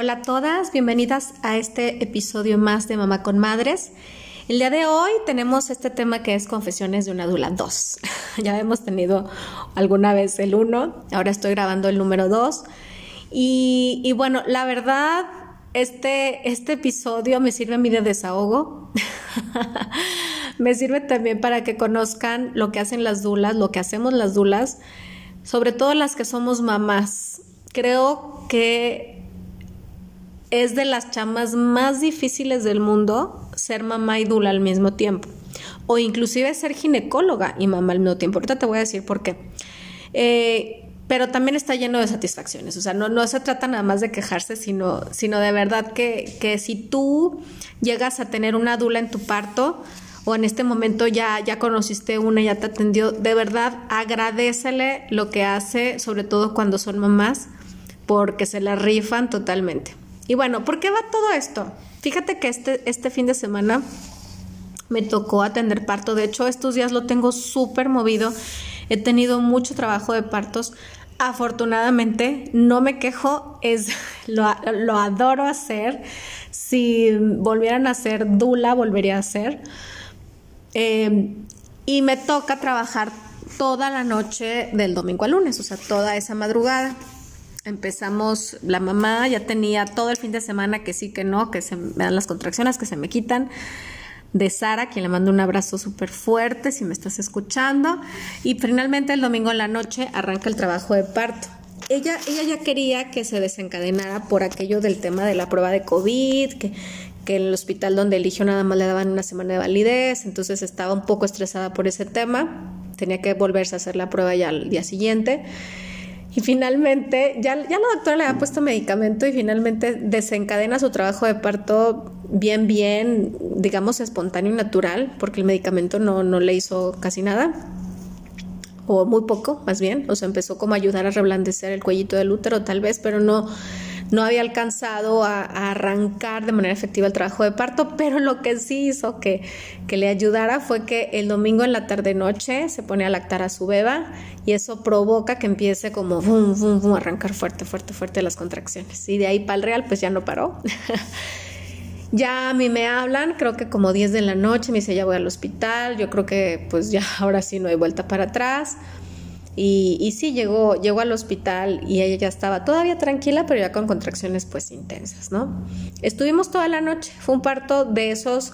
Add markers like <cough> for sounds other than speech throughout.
Hola a todas, bienvenidas a este episodio más de Mamá con Madres. El día de hoy tenemos este tema que es Confesiones de una Dula 2. <laughs> ya hemos tenido alguna vez el 1, ahora estoy grabando el número 2. Y, bueno, la verdad, este, este episodio me sirve a mí de desahogo. <laughs> me sirve también para que conozcan lo que hacen las dulas, lo que hacemos las dulas, sobre todo las que somos mamás. Creo que es de las chamas más difíciles del mundo ser mamá y dula al mismo tiempo. O inclusive ser ginecóloga y mamá al mismo tiempo. Ahorita te voy a decir por qué. Eh, pero también está lleno de satisfacciones. O sea, no, no se trata nada más de quejarse, sino, sino de verdad que, que si tú llegas a tener una dula en tu parto, o en este momento ya, ya conociste una, ya te atendió, de verdad agradecele lo que hace, sobre todo cuando son mamás, porque se la rifan totalmente. Y bueno, ¿por qué va todo esto? Fíjate que este, este fin de semana me tocó atender parto. De hecho, estos días lo tengo súper movido. He tenido mucho trabajo de partos. Afortunadamente, no me quejo, es, <laughs> lo, adoro hacer. Si volvieran a ser Dula, volvería a hacer. Eh, y me toca trabajar toda la noche del domingo al lunes, o sea, toda esa madrugada. Empezamos, la mamá ya tenía todo el fin de semana que sí, que no, que se me dan las contracciones, que se me quitan. De Sara, quien le mando un abrazo súper fuerte si me estás escuchando. Y finalmente el domingo en la noche arranca el trabajo de parto. Ella, ella ya quería que se desencadenara por aquello del tema de la prueba de COVID, que, que en el hospital donde eligió nada más le daban una semana de validez, entonces estaba un poco estresada por ese tema. Tenía que volverse a hacer la prueba ya al día siguiente. Y finalmente, ya, ya la doctora le ha puesto medicamento y finalmente desencadena su trabajo de parto bien, bien, digamos, espontáneo y natural, porque el medicamento no, no le hizo casi nada, o muy poco, más bien. O sea, empezó como a ayudar a reblandecer el cuellito del útero, tal vez, pero no, no había alcanzado a, arrancar de manera efectiva el trabajo de parto, pero lo que sí hizo que, que le ayudara fue que el domingo en la tarde-noche se pone a lactar a su beba y eso provoca que empiece como a arrancar fuerte, fuerte, fuerte las contracciones. Y de ahí para el real, pues ya no paró. <laughs> Ya a mí me hablan, creo que como 10 de la noche, me dice ya voy al hospital, yo creo que pues ya ahora sí no hay vuelta para atrás. Y, sí, llegó, llegó al hospital y ella ya estaba todavía tranquila, pero ya con contracciones pues intensas, ¿no? Estuvimos toda la noche, fue un parto de esos,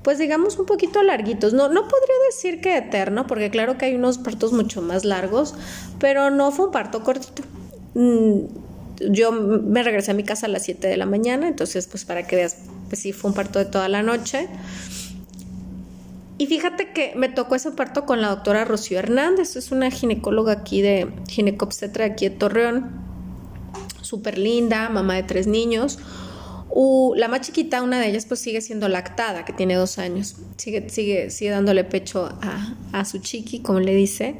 pues digamos un poquito larguitos, no, no podría decir que eterno, porque claro que hay unos partos mucho más largos, pero no fue un parto cortito. Mm, yo me regresé a mi casa a las 7 de la mañana, entonces pues para que veas, pues sí, fue un parto de toda la noche. Y fíjate que me tocó ese parto con la doctora Rocío Hernández, es una ginecóloga aquí de ginecobstetra aquí de Torreón, súper linda, mamá de tres niños. la más chiquita, una de ellas, pues sigue siendo lactada, que tiene dos años. Sigue, sigue, sigue dándole pecho a, su chiqui, como le dice.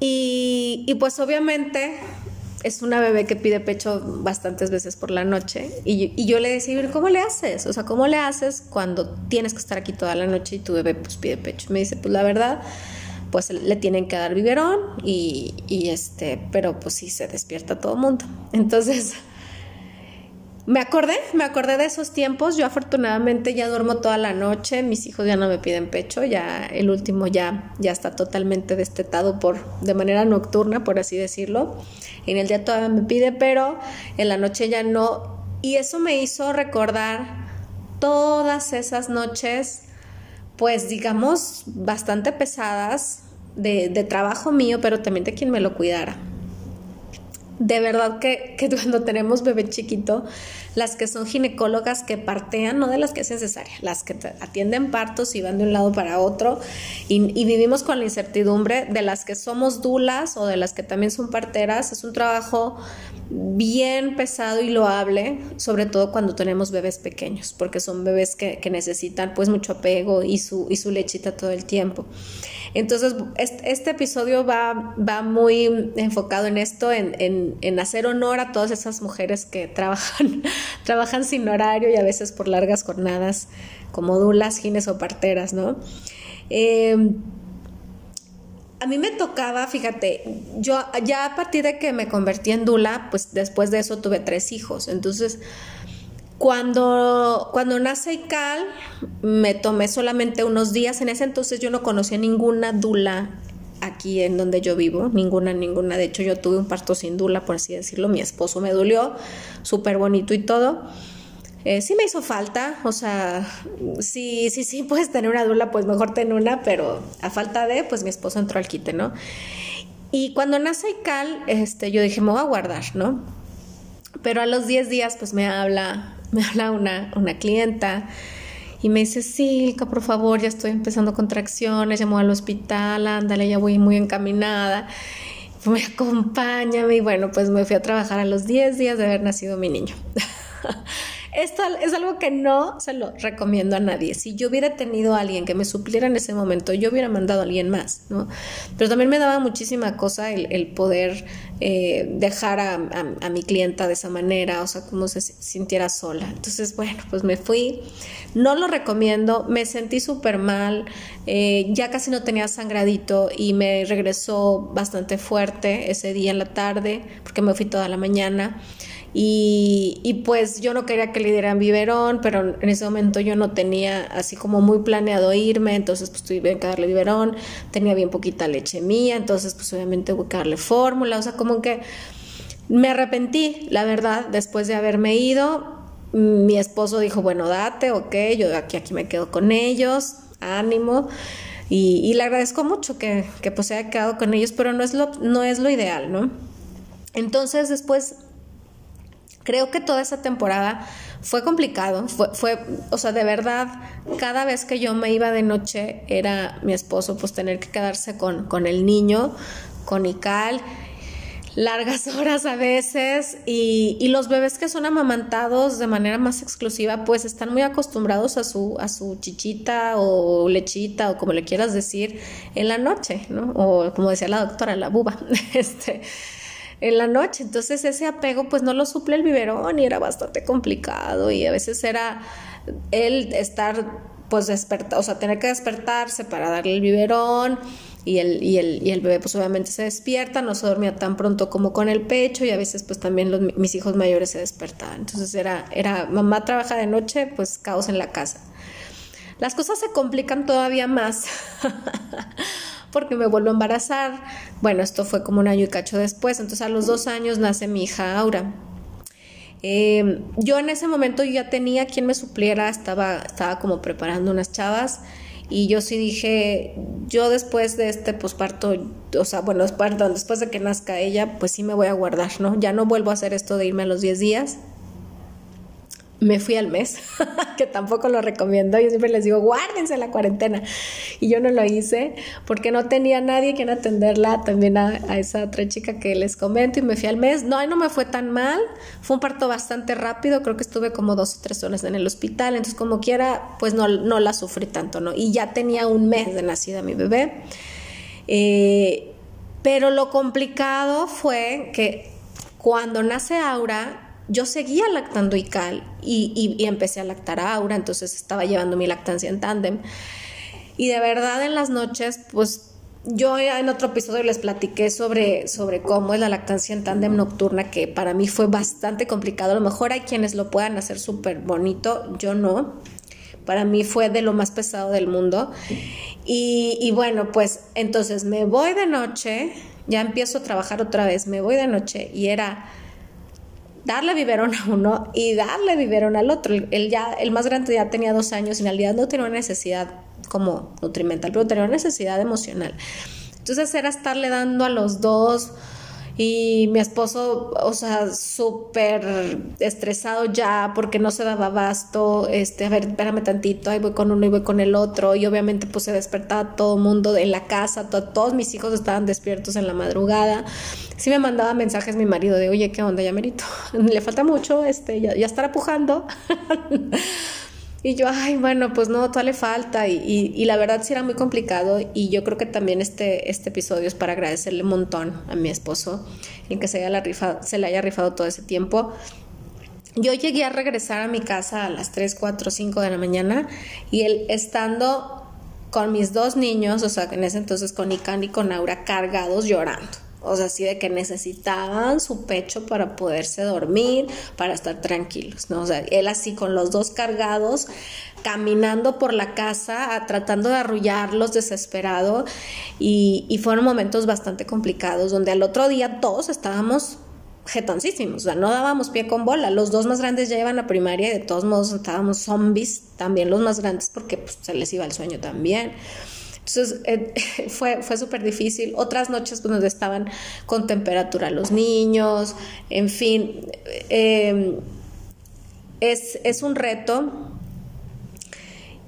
Y pues obviamente es una bebé que pide pecho bastantes veces por la noche y, yo le decía, ¿cómo le haces? O sea, ¿cómo le haces cuando tienes que estar aquí toda la noche y tu bebé pues pide pecho? Me dice, pues la verdad, pues le tienen que dar biberón y, y este, pero pues sí se despierta todo el mundo. <laughs> Entonces, me acordé, me acordé de esos tiempos. Yo afortunadamente ya duermo toda la noche, mis hijos ya no me piden pecho, ya el último ya, ya está totalmente destetado por, de manera nocturna, por así decirlo. En el día todavía me pide, pero en la noche ya no. Y eso me hizo recordar todas esas noches, pues digamos, bastante pesadas de, de trabajo mío, pero también de quien me lo cuidara de verdad que, <laughs> cuando tenemos bebé chiquito, las que son ginecólogas que partean, no de las que hacen cesárea, las que atienden partos y van de un lado para otro y, y, vivimos con la incertidumbre de las que somos dulas o de las que también son parteras, es un trabajo bien pesado y loable, sobre todo cuando tenemos bebés pequeños, porque son bebés que, necesitan pues mucho apego y su, y su lechita todo el tiempo. Entonces, este, episodio va, va, muy enfocado en esto, en, en, hacer honor a todas esas mujeres que trabajan, <laughs> trabajan sin horario y a veces por largas jornadas, como dulas, gines o parteras, ¿no? Eh, a mí me tocaba, fíjate, yo ya a partir de que me convertí en Dula, pues después de eso tuve tres hijos. Entonces, cuando, cuando nace Ical, me tomé solamente unos días. En ese entonces yo no conocía ninguna Dula aquí en donde yo vivo, ninguna, ninguna. De hecho, yo tuve un parto sin Dula, por así decirlo. Mi esposo me dolió, súper bonito y todo. Eh, sí me hizo falta, o sea, sí, sí, sí, <laughs> puedes tener una dula, pues mejor ten una, pero a falta de, pues mi esposo entró al quite, ¿no? Y cuando nace Ical, este, yo dije, me voy a guardar, ¿no? Pero a los 10 días, pues me habla, <laughs> me habla una, una clienta y me dice, Silka, por favor, ya estoy empezando contracciones, llamó al hospital, ándale, ya voy muy encaminada, me acompáñame y bueno, pues me fui a trabajar a los 10 días de haber nacido mi niño. <laughs> Esto es algo que no se lo recomiendo a nadie. Si yo hubiera tenido a alguien que me supliera en ese momento, yo hubiera mandado a alguien más, ¿no? Pero también me daba muchísima cosa el, poder eh, dejar a, mi clienta de esa manera, o sea, como se sintiera sola. Entonces, bueno, pues me fui. No lo recomiendo, me sentí súper mal, eh, ya casi no tenía sangradito y me regresó bastante fuerte ese día en la tarde, porque me fui toda la mañana. Y, pues yo no quería que le dieran biberón, pero en ese momento yo no tenía así como muy planeado irme, entonces pues tuve que darle biberón, tenía bien poquita leche mía, entonces pues obviamente hubo que darle fórmula, o sea, como que me arrepentí, la verdad, después de haberme ido. Mi esposo dijo, bueno, date, ok, yo aquí, aquí me quedo con ellos, ánimo. Y, le agradezco mucho que, que pues haya quedado con ellos, pero no es lo, no es lo ideal, ¿no? Entonces después Creo que toda esa temporada fue complicado, fue, fue, o sea, de verdad, cada vez que yo me iba de noche era mi esposo pues tener que quedarse con, con el niño, con Ical, largas <laughs> horas a veces y, y, los bebés que son amamantados de manera más exclusiva pues están muy acostumbrados a su, a su chichita o lechita o como le quieras decir en la noche, ¿no? O como decía la doctora, la buba, <laughs> este en la noche. Entonces ese apego pues no lo suple el biberón y era bastante complicado y a veces era él estar pues despertar, o sea, tener que despertarse para darle el biberón y el, y el, y el bebé pues obviamente se despierta, no se dormía tan pronto como con el pecho y a veces pues también los, mis hijos mayores se despertaban. Entonces era, era, mamá trabaja de noche, pues caos en la casa. Las cosas se complican todavía más <laughs> porque me vuelvo a embarazar. Bueno, esto fue como un año y cacho después, entonces a los dos años nace mi hija Aura. Em, yo en ese momento ya tenía quien me supliera, estaba, estaba como preparando unas chavas y yo sí dije, yo después de este posparto, o sea, bueno, perdón, después de que nazca ella, pues sí me voy a guardar, ¿no? Ya no vuelvo a hacer esto de irme a los 10 días me fui al mes, <laughs> que tampoco lo recomiendo. Yo siempre les digo, guárdense la cuarentena. Y yo no lo hice porque no tenía nadie quien atenderla, también a, esa otra chica que les comento y me fui al mes. No, no me fue tan mal. Fue un parto bastante rápido, creo que estuve como dos o tres horas en el hospital. Entonces, como quiera, pues no, no la sufrí tanto, ¿no? Y ya tenía un mes de nacida mi bebé. Eh, pero lo complicado fue que cuando nace Aura, yo seguía lactando ICAL y, y, empecé a lactar a Aura, entonces estaba llevando mi lactancia en tándem. Y de verdad en las noches, pues yo en otro episodio les platiqué sobre, sobre cómo es la lactancia en tándem nocturna, que para mí fue bastante complicado. A lo mejor hay quienes lo puedan hacer súper bonito, yo no. Para mí fue de lo más pesado del mundo. Y, y bueno, pues entonces me voy de noche, ya empiezo a trabajar otra vez, me voy de noche y era darle biberón a uno y darle biberón al otro. El, ya, el más grande ya tenía dos años y en realidad no tenía una necesidad como nutrimental, pero tenía una necesidad emocional. Entonces era estarle dando a los dos y mi esposo, o sea, súper estresado ya porque no se daba abasto, este, a ver, espérame tantito, ahí voy con uno y voy con el otro, y obviamente pues se despertaba todo el mundo en la casa, todos mis hijos estaban despiertos en la madrugada, sí me mandaba mensajes mi marido de, oye, ¿qué onda, ya merito? <laughs> Le falta mucho, este, ya, ya estará pujando. <laughs> Y yo, ay, bueno, pues no, todo le falta. Y, y, la verdad sí era muy complicado. Y yo creo que también este, este episodio es para agradecerle un montón a mi esposo en que se, haya rifado, se le haya rifado todo ese tiempo. Yo llegué a regresar a mi casa a las 3, 4, 5 de la mañana y él estando con mis dos niños, o sea, en ese entonces con Ican y con Aura cargados llorando. O sea, así de que necesitaban su pecho para poderse dormir, para estar tranquilos, ¿no? O sea, él así con los dos cargados, caminando por la casa, tratando de arrullarlos desesperado, y, fueron momentos bastante complicados, donde al otro día todos estábamos jetoncísimos, o sea, no dábamos pie con bola. Los dos más grandes ya iban a primaria y de todos modos estábamos zombies, también los más grandes, porque pues, se les iba el sueño también. Entonces eh, <laughs> fue, fue súper difícil. Otras noches pues, donde estaban con temperatura los niños, en fin, em, es, es un reto.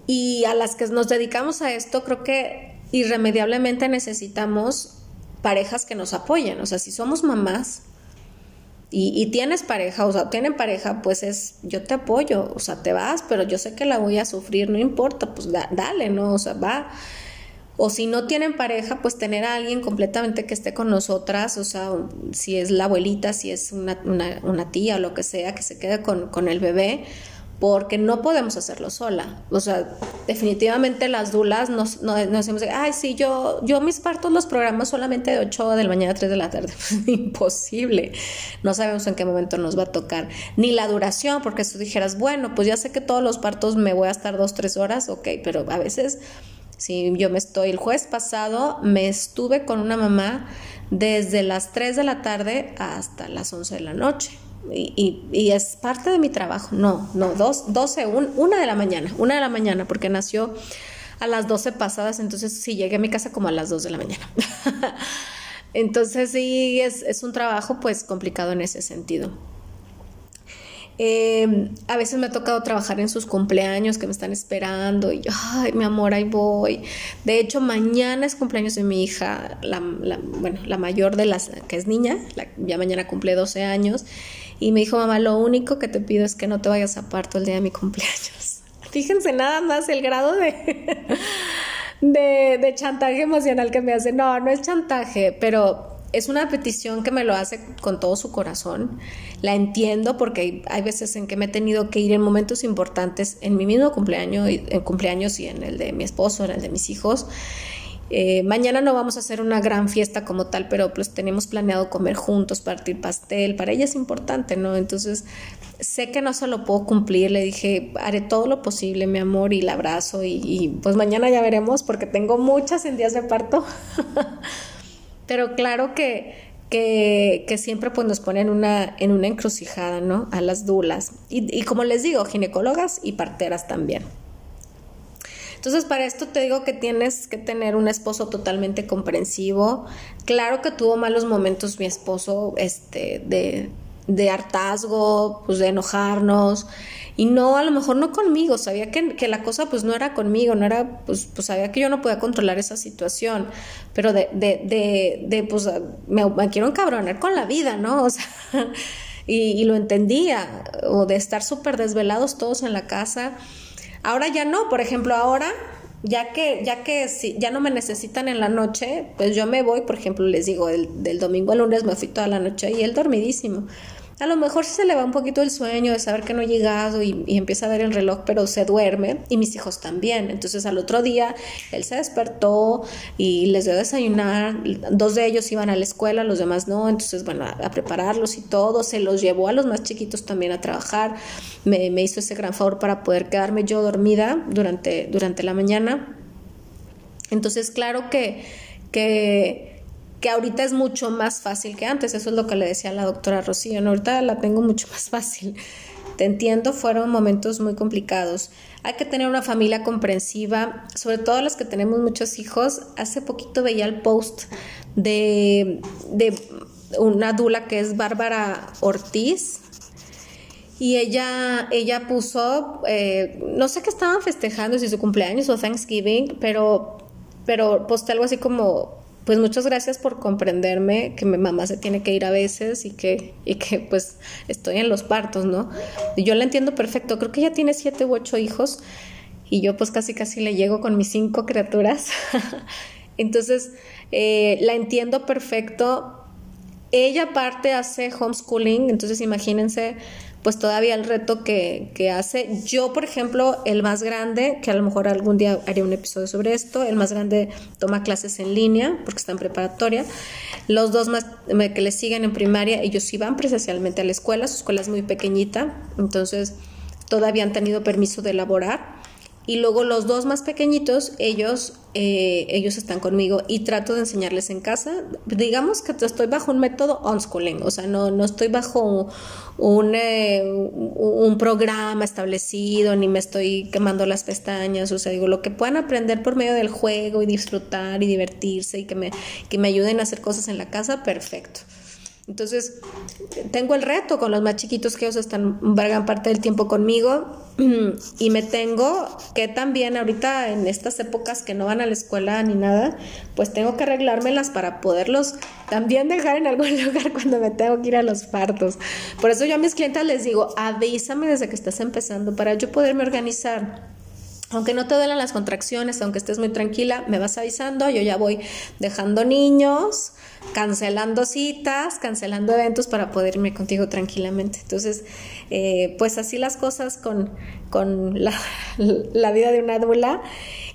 Y a las que nos dedicamos a esto, creo que irremediablemente necesitamos parejas que nos apoyen. O sea, si somos mamás, y, tienes pareja, o sea, tienen pareja, pues es, yo te apoyo, o sea, te vas, pero yo sé que la voy a sufrir, no importa, pues dale, ¿no? O sea, va. O si no tienen pareja, pues tener a alguien completamente que esté con nosotras, o sea, si es la abuelita, si es una, una, tía o lo que sea, que se quede con, con el bebé, porque no podemos hacerlo sola. O sea, definitivamente las dulas nos, nos, decimos, ay, sí, yo, yo mis partos los programos solamente de 8 de la mañana a 3 de la tarde. <laughs> Imposible. No sabemos en qué momento nos va a tocar. Ni la duración, porque si tú dijeras, bueno, pues ya sé que todos los partos me voy a estar 2, 3 horas, ok, pero a veces, si yo me estoy, el jueves pasado me estuve con una mamá desde las 3 de la tarde hasta las 11 de la noche y, es parte de mi trabajo. No, no, dos, 12, una de la mañana, una de la mañana, porque nació a las 12 pasadas, entonces sí llegué a mi casa como a las 2 de la mañana. <laughs> entonces sí, es, un trabajo pues complicado en ese sentido. Em, a veces me ha tocado trabajar en sus cumpleaños que me están esperando y yo, ay, mi amor, ahí voy. De hecho, mañana es cumpleaños de mi hija, la, bueno, la mayor de las, que es niña, ya mañana cumple 12 años y me dijo, mamá, lo único que te pido es que no te vayas a parto el día de mi cumpleaños. <laughs> Fíjense nada más el grado de, <laughs> de, de chantaje emocional que me hace. No, no es chantaje, pero es una petición que me lo hace con todo su corazón. La entiendo porque hay, veces en que me he tenido que ir en momentos importantes en mi mismo cumpleaños, en cumpleaños y en el de mi esposo, en el de mis hijos. Eh, mañana no vamos a hacer una gran fiesta como tal, pero pues tenemos planeado comer juntos, partir pastel. Para ella es importante, ¿no? Entonces sé que no se lo puedo cumplir. Le dije, haré todo lo posible, mi amor, y la abrazo. Y, pues mañana ya veremos porque tengo muchas en días de parto. <laughs> pero claro que, que, siempre pues nos ponen una, en una encrucijada, ¿no? A las dulas. Y, y como les digo, ginecólogas y parteras también. Entonces, para esto te digo que tienes que tener un esposo totalmente comprensivo. Claro que tuvo malos momentos mi esposo, este, de, de hartazgo, pues de enojarnos. Y no, a lo mejor no conmigo, sabía que, que, la cosa pues no era conmigo, no era, pues, pues sabía que yo no podía controlar esa situación, pero de, de, de, de pues me, me, quiero encabronar con la vida, ¿no? <laughs> O sea, y, lo entendía, o de estar súper desvelados todos en la casa Ahora ya no, por ejemplo, ahora ya que ya que si ya no me necesitan en la noche, pues yo me voy, por ejemplo, les digo, el, del domingo al lunes me fui toda la noche y él dormidísimo. A lo mejor se le va un poquito el sueño de saber que no he llegado y, empieza a ver el reloj, pero se duerme y mis hijos también. Entonces al otro día él se despertó y les dio desayunar. Dos de ellos iban a la escuela, los demás no. Entonces, bueno, a, prepararlos y todo. Se los llevó a los más chiquitos también a trabajar. Me, me hizo ese gran favor para poder quedarme yo dormida durante, durante la mañana. Entonces, claro que, que que ahorita es mucho más fácil que antes, eso es lo que le decía la doctora Rocío, ahorita la tengo mucho más <laughs> fácil. Te entiendo, fueron momentos muy complicados. Hay que tener una familia comprensiva, sobre todo las que tenemos muchos hijos. Hace poquito veía el post de, de una dula que es Bárbara Ortiz, y ella, ella puso, eh, no sé qué estaban festejando, si su cumpleaños o Thanksgiving, pero, pero posté algo así como pues muchas gracias por comprenderme que mi mamá se tiene que ir a veces y que, y que pues estoy en los partos, ¿no? Y yo la entiendo perfecto, creo que ella tiene siete u ocho hijos y yo pues casi casi le llego con mis cinco criaturas. <laughs> Entonces, eh, la entiendo perfecto ella aparte hace homeschooling, entonces imagínense pues todavía el reto que, que, hace. Yo, por ejemplo, el más grande, que a lo mejor algún día haría un episodio sobre esto, el más grande toma clases en línea porque está en preparatoria. Los dos más que le siguen en primaria, ellos sí van presencialmente a la escuela, su escuela es muy pequeñita, entonces todavía han tenido permiso de elaborar y luego los dos más pequeñitos, ellos, eh, ellos están conmigo y trato de enseñarles en casa. Digamos que estoy bajo un método unschooling, o sea, no, no estoy bajo un, eh, un programa establecido, ni me estoy quemando las pestañas, o sea, digo, lo que puedan aprender por medio del juego y disfrutar y divertirse y que me, que me ayuden a hacer cosas en la casa, perfecto. Entonces, tengo el reto con los más chiquitos que ellos están gran parte del tiempo conmigo <clears throat> y me tengo que también ahorita en estas épocas que no van a la escuela ni nada, pues tengo que arreglármelas para poderlos también dejar en algún <laughs> lugar cuando me tengo que ir a los partos. Por eso yo a mis clientes les digo, avísame desde que estás empezando para yo poderme organizar aunque no te duelan las contracciones, aunque estés muy tranquila, me vas avisando, yo ya voy dejando niños, cancelando citas, cancelando eventos para poder irme contigo tranquilamente. Entonces, eh, pues así las cosas con, con la, <laughs> la, vida de una dula.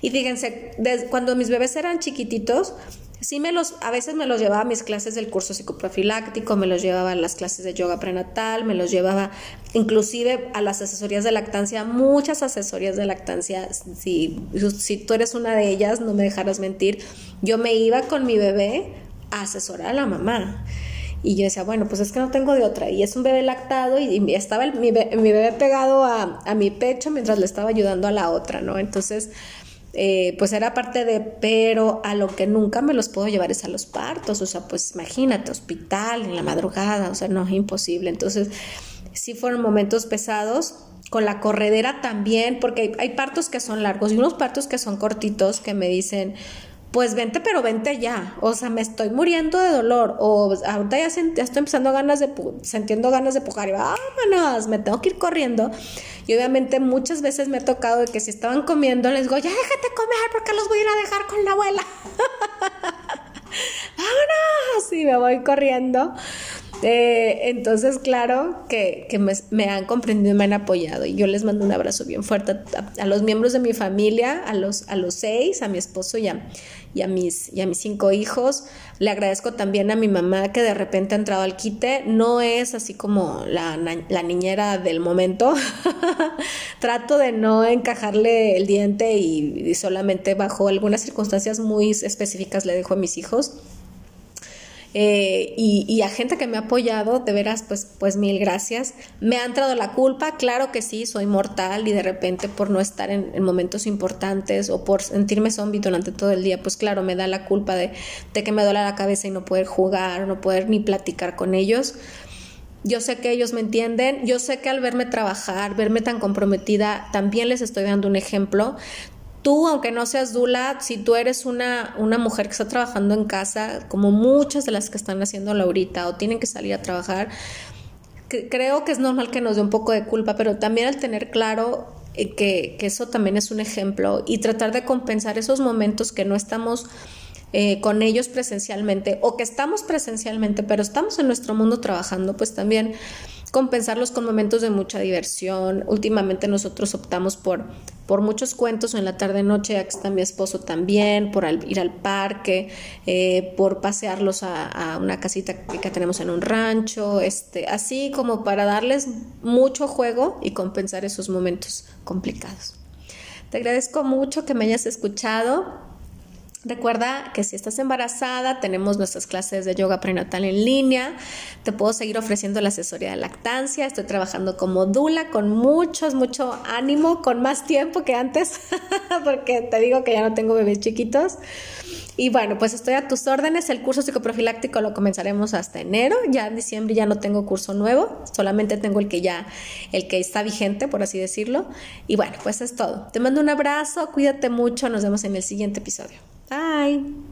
Y fíjense, cuando mis bebés eran chiquititos, sí me los, a veces me los llevaba a mis clases del curso psicoprofiláctico, me los llevaba a las clases de yoga prenatal, me los llevaba inclusive a las asesorías de lactancia, muchas asesorías de lactancia, si, si tú eres una de ellas, no me dejarás mentir, yo me iba con mi bebé a asesorar a la mamá. Y yo decía, bueno, pues es que no tengo de otra. Y es un bebé lactado y, estaba mi, bebé, pegado a, a mi pecho mientras le estaba ayudando a la otra, ¿no? Entonces, eh, pues era parte de, pero a lo que nunca me los puedo llevar es a los partos, o sea, pues imagínate, hospital en la madrugada, o sea, no es imposible. Entonces, sí fueron momentos pesados, con la corredera también, porque hay, partos que son largos y unos partos que son cortitos que me dicen, pues vente, pero vente ya. O sea, me estoy muriendo de dolor. O ahorita ya, estoy empezando ganas de, sintiendo ganas de pujar y vámonos, me tengo que ir corriendo. Y obviamente muchas veces me ha tocado que si estaban comiendo, les digo, ya déjate comer porque los voy a ir a dejar con la abuela. <laughs> ¡Vámonos! Y me voy corriendo. Eh, entonces, claro que, me, han comprendido y me han apoyado. Y yo les mando un abrazo bien fuerte a, los miembros de mi familia, a los, a los seis, a mi esposo y a, y a, mis, y a mis cinco hijos. Le agradezco también a mi mamá que de repente ha entrado al quite. No es así como la, la niñera del momento. <laughs> Trato de no encajarle el diente y, y solamente bajo algunas circunstancias muy específicas le dejo a mis hijos. Eh, y, a gente que me ha apoyado, de veras, pues, pues mil gracias. Me ha entrado la culpa, claro que sí, soy mortal y de repente por no estar en, momentos importantes o por sentirme zombie durante todo el día, pues claro, me da la culpa de, de que me duele la cabeza y no poder jugar, no poder ni platicar con ellos. Yo sé que ellos me entienden, yo sé que al verme trabajar, verme tan comprometida, también les estoy dando un ejemplo tú, aunque no seas Dula, si tú eres una, una mujer que está trabajando en casa, como muchas de las que están haciéndolo ahorita o tienen que salir a trabajar, creo que es normal que nos dé un poco de culpa, pero también al tener claro eh, que, que, eso también es un ejemplo y tratar de compensar esos momentos que no estamos eh, con ellos presencialmente o que estamos presencialmente, pero estamos en nuestro mundo trabajando, pues también compensarlos con momentos de mucha diversión. Últimamente nosotros optamos por, por muchos cuentos en la tarde-noche, aquí está mi esposo también, por ir al parque, eh, por pasearlos a, una casita que, tenemos en un rancho, este, así como para darles mucho juego y compensar esos momentos complicados. Te agradezco mucho que me hayas escuchado. Recuerda que si estás embarazada, tenemos nuestras clases de yoga prenatal en línea. Te puedo seguir ofreciendo la asesoría de lactancia. Estoy trabajando como dula con mucho, mucho ánimo, con más tiempo que antes, <laughs> porque te digo que ya no tengo bebés chiquitos. Y bueno, pues estoy a tus órdenes. El curso psicoprofiláctico lo comenzaremos hasta enero. Ya en diciembre ya no tengo curso nuevo, solamente tengo el que ya, el que está vigente, por así decirlo. Y bueno, pues es todo. Te mando un abrazo, cuídate mucho, nos vemos en el siguiente episodio. Bye.